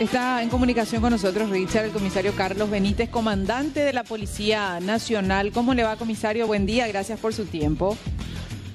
Está en comunicación con nosotros Richard, el comisario Carlos Benítez, comandante de la Policía Nacional. ¿Cómo le va, comisario? Buen día, gracias por su tiempo.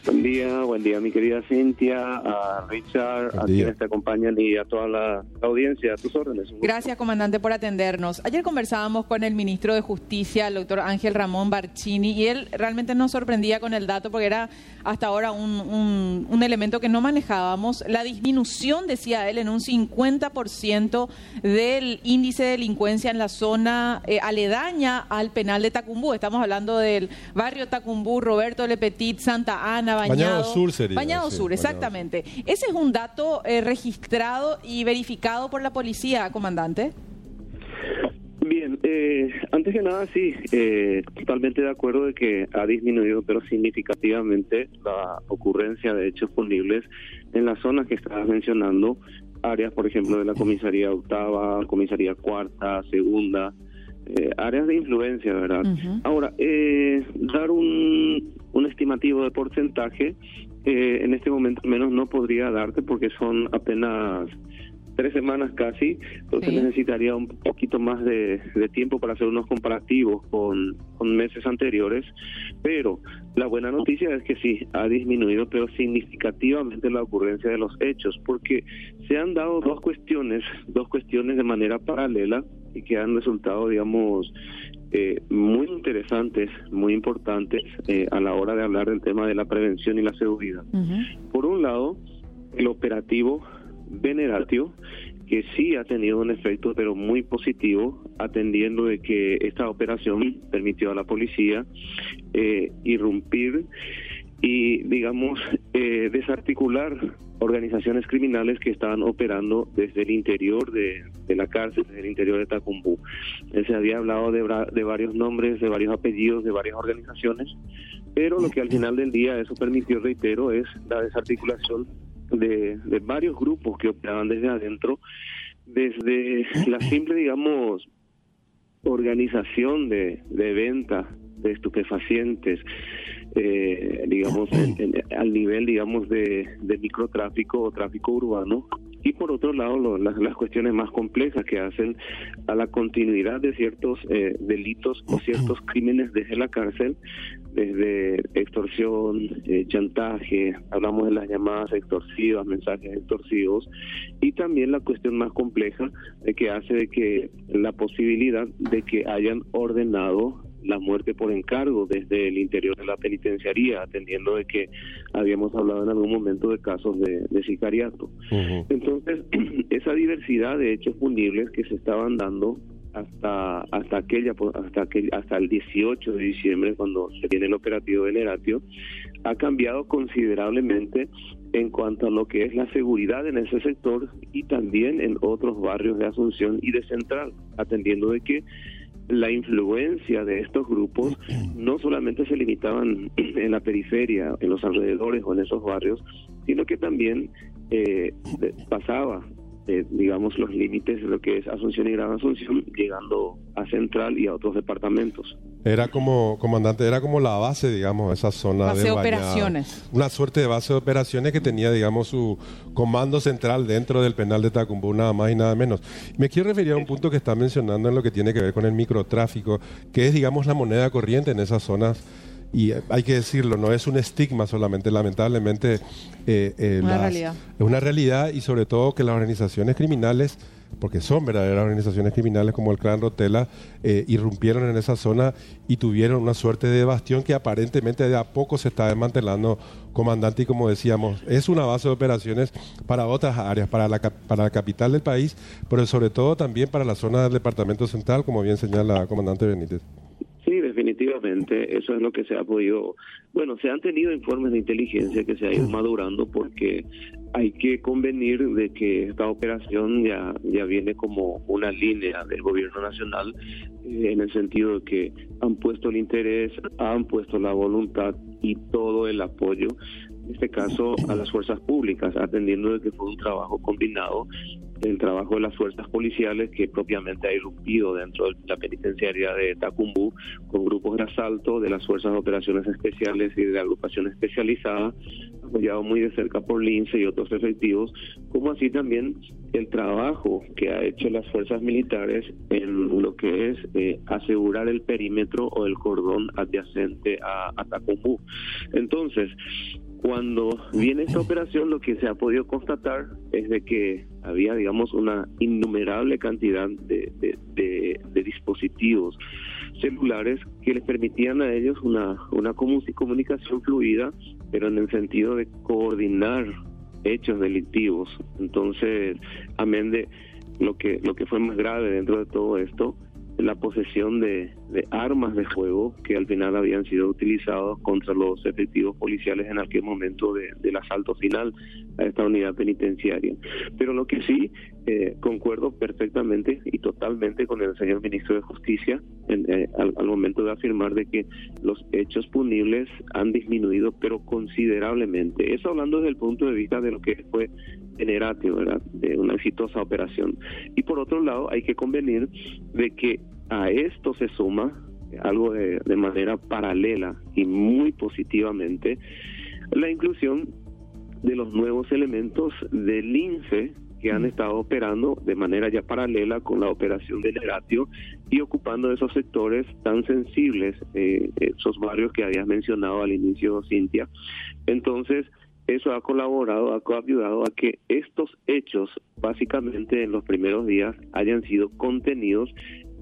Buen día, buen día mi querida Cintia, a Richard, a quienes te acompañan y a toda la audiencia, a tus órdenes. Gracias, comandante, por atendernos. Ayer conversábamos con el ministro de Justicia, el doctor Ángel Ramón Barcini, y él realmente nos sorprendía con el dato porque era hasta ahora un, un, elemento que no manejábamos. La disminución, decía él, en un 50% del índice de delincuencia en la zona eh, aledaña al penal de Tacumbú. Estamos hablando del barrio Tacumbú, Roberto Lepetit, Santa Ana, Bañado, Sur sería. Bañado Sur, exactamente. Ese es un dato eh, registrado y verificado por la policía, comandante. Bien, eh, antes que nada, sí, eh, totalmente de acuerdo de que ha disminuido, pero significativamente, la ocurrencia de hechos punibles en las zonas que estabas mencionando, áreas, por ejemplo, de la comisaría octava, comisaría cuarta, segunda, eh, áreas de influencia, ¿verdad? Ahora, eh, dar un, un estimativo de porcentaje, eh, en este momento menos no podría darte porque son apenas tres semanas casi, entonces necesitaría un poquito más de, tiempo para hacer unos comparativos con, con, meses anteriores, pero la buena noticia es que sí, ha disminuido, pero significativamente la ocurrencia de los hechos, porque se han dado dos cuestiones, dos cuestiones de manera paralela y que han resultado, digamos, eh, muy interesantes, muy importantes eh, a la hora de hablar del tema de la prevención y la seguridad. Por un lado, el operativo Veneratio, que sí ha tenido un efecto, pero muy positivo, atendiendo de que esta operación permitió a la policía eh, irrumpir y, digamos, eh, desarticular organizaciones criminales que estaban operando desde el interior de, la cárcel, desde el interior de Tacumbú. Eh, se había hablado de, varios nombres, de varios apellidos, de varias organizaciones, pero lo que al final del día eso permitió, reitero, es la desarticulación de, de varios grupos que operaban desde adentro, desde la simple, digamos, organización de, de venta de estupefacientes, eh, digamos, al nivel, digamos, de, microtráfico o tráfico urbano. Y por otro lado, las, las, cuestiones más complejas que hacen a la continuidad de ciertos eh, delitos o ciertos crímenes desde la cárcel, desde extorsión, eh, chantaje, hablamos de las llamadas extorsivas, mensajes extorsivos, y también la cuestión más compleja de que hace de que la posibilidad de que hayan ordenado la muerte por encargo desde el interior de la penitenciaría, atendiendo de que habíamos hablado en algún momento de casos de, sicariato. Entonces, esa diversidad de hechos punibles que se estaban dando hasta hasta aquella hasta aquel, hasta el 18 de diciembre cuando se tiene el operativo de Neratio ha cambiado considerablemente en cuanto a lo que es la seguridad en ese sector y también en otros barrios de Asunción y de Central, atendiendo de que la influencia de estos grupos no solamente se limitaban en la periferia, en los alrededores o en esos barrios, sino que también eh, pasaba, eh, digamos, los límites de lo que es Asunción y Gran Asunción, llegando a Central y a otros departamentos. Era como, comandante, era como la base, digamos, esa zona base de, operaciones. Una suerte de base de operaciones que tenía, digamos, su comando central dentro del penal de Tacumbú, nada más y nada menos. Me quiero referir a un punto que está mencionando en lo que tiene que ver con el microtráfico, que es, digamos, la moneda corriente en esas zonas y hay que decirlo, no es un estigma solamente, lamentablemente eh, eh, una realidad. es una realidad y sobre todo que las organizaciones criminales porque son verdaderas organizaciones criminales como el Clan Rotela, eh, irrumpieron en esa zona y tuvieron una suerte de bastión que aparentemente de a poco se está desmantelando, comandante, y como decíamos, es una base de operaciones para otras áreas, para la, para la capital del país, pero sobre todo también para la zona del departamento central, como bien señala comandante Benítez. Definitivamente, eso es lo que se ha podido, bueno, se han tenido informes de inteligencia que se ha ido madurando porque hay que convenir de que esta operación ya, ya viene como una línea del gobierno nacional eh, en el sentido de que han puesto el interés, han puesto la voluntad y todo el apoyo, en este caso a las fuerzas públicas, atendiendo de que fue un trabajo combinado el trabajo de las fuerzas policiales que propiamente ha irrumpido dentro de la penitenciaria de Tacumbú con grupos de asalto de las fuerzas de operaciones especiales y de agrupación especializada, apoyado muy de cerca por Lince y otros efectivos, como así también el trabajo que ha hecho las fuerzas militares en lo que es eh, asegurar el perímetro o el cordón adyacente a, a Tacumbú. Entonces, cuando viene esta operación, lo que se ha podido constatar es de que había, digamos, una innumerable cantidad de, dispositivos celulares que les permitían a ellos una, una comunicación fluida, pero en el sentido de coordinar hechos delictivos. Entonces, amén de lo que, lo que fue más grave dentro de todo esto, la posesión de, armas de fuego que al final habían sido utilizados contra los efectivos policiales en aquel momento del asalto final a esta unidad penitenciaria. Pero lo que sí eh, concuerdo perfectamente y totalmente con el señor ministro de Justicia eh, al, momento de afirmar de que los hechos punibles han disminuido pero considerablemente. Eso hablando desde el punto de vista de lo que fue generatio, ¿verdad? De una exitosa operación. Y por otro lado, hay que convenir de que a esto se suma algo de, manera paralela y muy positivamente la inclusión de los nuevos elementos del INSE que han estado operando de manera ya paralela con la operación del Eratio y ocupando esos sectores tan sensibles, eh, esos barrios que habías mencionado al inicio, Cintia. Entonces, eso ha colaborado, ha ayudado a que estos hechos, básicamente en los primeros días, hayan sido contenidos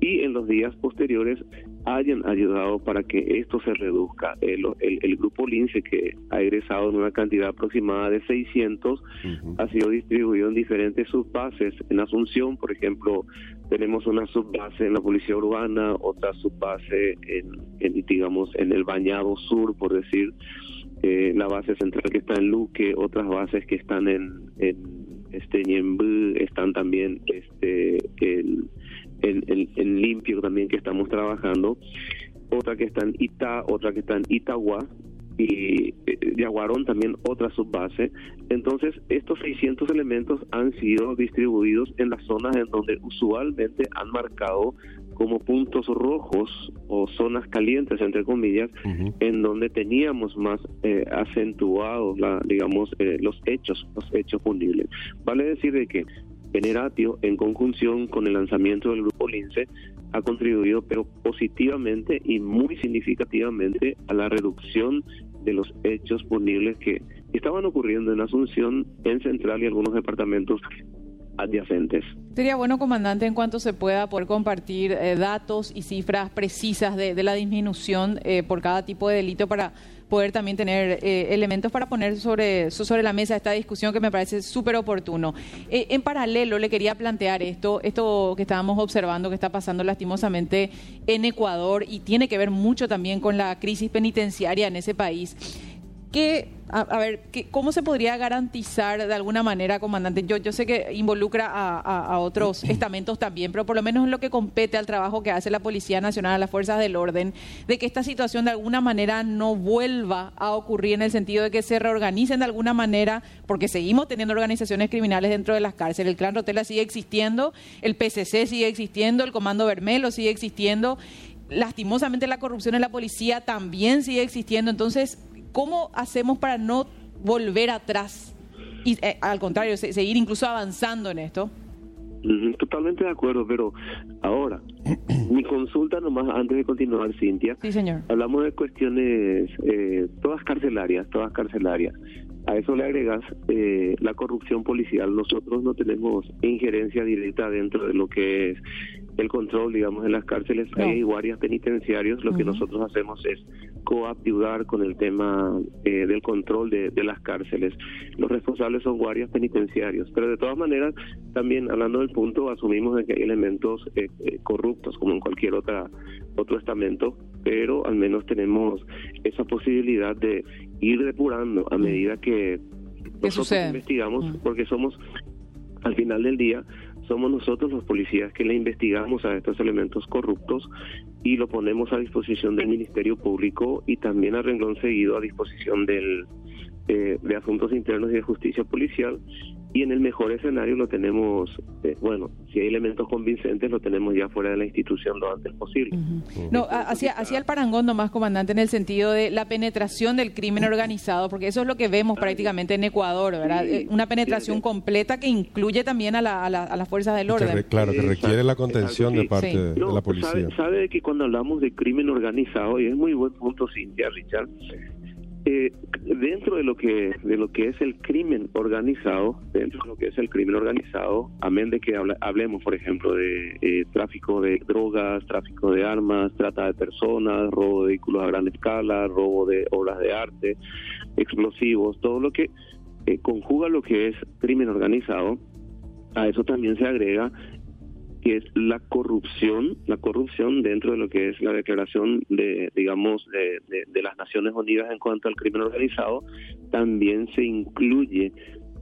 y en los días posteriores hayan ayudado para que esto se reduzca. El, el, grupo Lince, que ha egresado en una cantidad aproximada de 600, ha sido distribuido en diferentes subbases. En Asunción, por ejemplo, tenemos una subbase en la Policía Urbana, otra subbase en, digamos, en el Bañado Sur, por decir, eh, la base central que está en Luque, otras bases que están en, en este están también este el en, Limpio también que estamos trabajando, otra que está en Ita, otra que está en Itagua y eh, Yaguarón también otra subbase. Entonces, estos 600 elementos han sido distribuidos en las zonas en donde usualmente han marcado como puntos rojos o zonas calientes, entre comillas, en donde teníamos más eh, acentuados, digamos, eh, los hechos, los hechos punibles. Vale decir de que Generatio, en conjunción con el lanzamiento del grupo Lince, ha contribuido pero positivamente y muy significativamente a la reducción de los hechos punibles que estaban ocurriendo en Asunción, en Central y algunos departamentos adyacentes. Sería bueno, comandante, en cuanto se pueda poder compartir eh, datos y cifras precisas de, la disminución eh, por cada tipo de delito para poder también tener eh, elementos para poner sobre, sobre la mesa esta discusión que me parece súper oportuno. Eh, en paralelo, le quería plantear esto, esto que estábamos observando que está pasando lastimosamente en Ecuador y tiene que ver mucho también con la crisis penitenciaria en ese país que, a, ver, ¿cómo se podría garantizar de alguna manera, comandante? Yo, yo sé que involucra a, otros estamentos también, pero por lo menos en lo que compete al trabajo que hace la Policía Nacional, las fuerzas del orden, de que esta situación de alguna manera no vuelva a ocurrir en el sentido de que se reorganicen de alguna manera, porque seguimos teniendo organizaciones criminales dentro de las cárceles. El Clan Rotela sigue existiendo, el PCC sigue existiendo, el Comando Bermelo sigue existiendo lastimosamente la corrupción en la policía también sigue existiendo. Entonces, ¿Cómo hacemos para no volver atrás y eh, al contrario, seguir incluso avanzando en esto? Totalmente de acuerdo, pero ahora, mi consulta nomás antes de continuar, Cintia. Sí, señor. Hablamos de cuestiones, eh, todas carcelarias, todas carcelarias. A eso le agregas eh, la corrupción policial. Nosotros no tenemos injerencia directa dentro de lo que es el control, digamos, en las cárceles. Hay guardias penitenciarios. Lo que nosotros hacemos es coayudar con el tema eh, del control de, las cárceles. Los responsables son guardias penitenciarios. Pero de todas maneras, también hablando del punto, asumimos de que hay elementos eh, eh, corruptos, como en cualquier otra otro estamento, pero al menos tenemos esa posibilidad de ir depurando a medida que nosotros investigamos, porque somos, al final del día, somos nosotros los policías que le investigamos a estos elementos corruptos y lo ponemos a disposición del Ministerio Público y también a renglón seguido a disposición del eh, de Asuntos Internos y de Justicia Policial y en el mejor escenario lo tenemos, eh, bueno, si hay elementos convincentes, lo tenemos ya fuera de la institución lo antes posible. No, hacia, hacia el parangón nomás, comandante, en el sentido de la penetración del crimen organizado, porque eso es lo que vemos prácticamente en Ecuador, ¿verdad? Eh, Una penetración completa que incluye también a, la, a, la, a las fuerzas del orden. claro, que requiere la contención de parte de la policía. Sabe, sabe, que cuando hablamos de crimen organizado, y es muy buen punto, Cintia, Richard, eh, dentro de lo que de lo que es el crimen organizado, dentro de lo que es el crimen organizado, amén de que hablemos, por ejemplo, de eh, tráfico de drogas, tráfico de armas, trata de personas, robo de vehículos a gran escala, robo de obras de arte, explosivos, todo lo que eh, conjuga lo que es crimen organizado, a eso también se agrega que es la corrupción, la corrupción dentro de lo que es la declaración de, digamos, de, de, las Naciones Unidas en cuanto al crimen organizado, también se incluye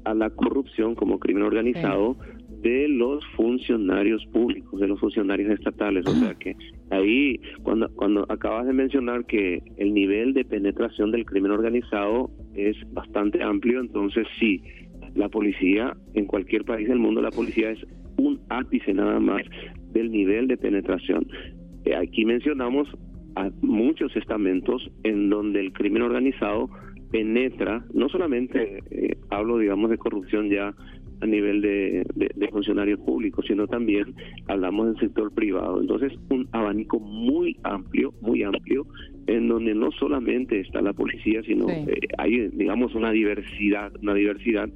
a la corrupción como crimen organizado de los funcionarios públicos, de los funcionarios estatales. O sea que ahí, cuando, cuando acabas de mencionar que el nivel de penetración del crimen organizado es bastante amplio, entonces sí, la policía, en cualquier país del mundo, la policía es ápice nada más del nivel de penetración. Eh, aquí mencionamos a muchos estamentos en donde el crimen organizado penetra, no solamente eh, hablo, digamos, de corrupción ya a nivel de, funcionarios públicos, sino también hablamos del sector privado. Entonces, un abanico muy amplio, muy amplio, en donde no solamente está la policía, sino eh, hay, digamos, una diversidad, una diversidad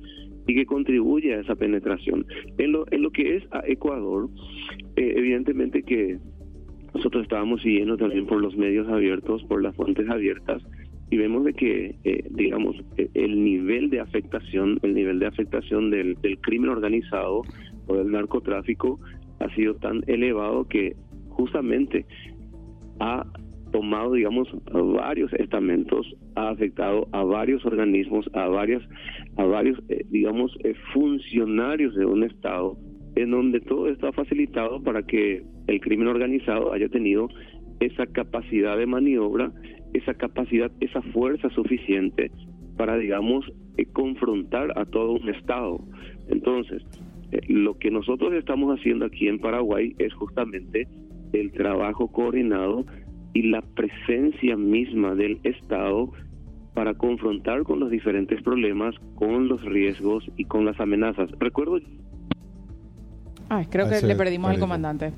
y que contribuye a esa penetración. En lo, en lo que es a Ecuador, eh, evidentemente que nosotros estábamos siguiendo también por los medios abiertos, por las fuentes abiertas, y vemos de que, eh, digamos, e, el nivel de afectación, el nivel de afectación del, del crimen organizado o del narcotráfico ha sido tan elevado que justamente ha tomado, digamos, varios estamentos, ha afectado a varios organismos, a varias, a varios, eh, digamos, eh, funcionarios de un Estado, en donde todo está facilitado para que el crimen organizado haya tenido esa capacidad de maniobra, esa capacidad, esa fuerza suficiente para, digamos, eh, confrontar a todo un Estado. Entonces, lo que nosotros estamos haciendo aquí en Paraguay es justamente el trabajo coordinado y la presencia misma del Estado para confrontar con los diferentes problemas, con los riesgos y con las amenazas. Recuerdo... Ah, creo que le perdimos al comandante.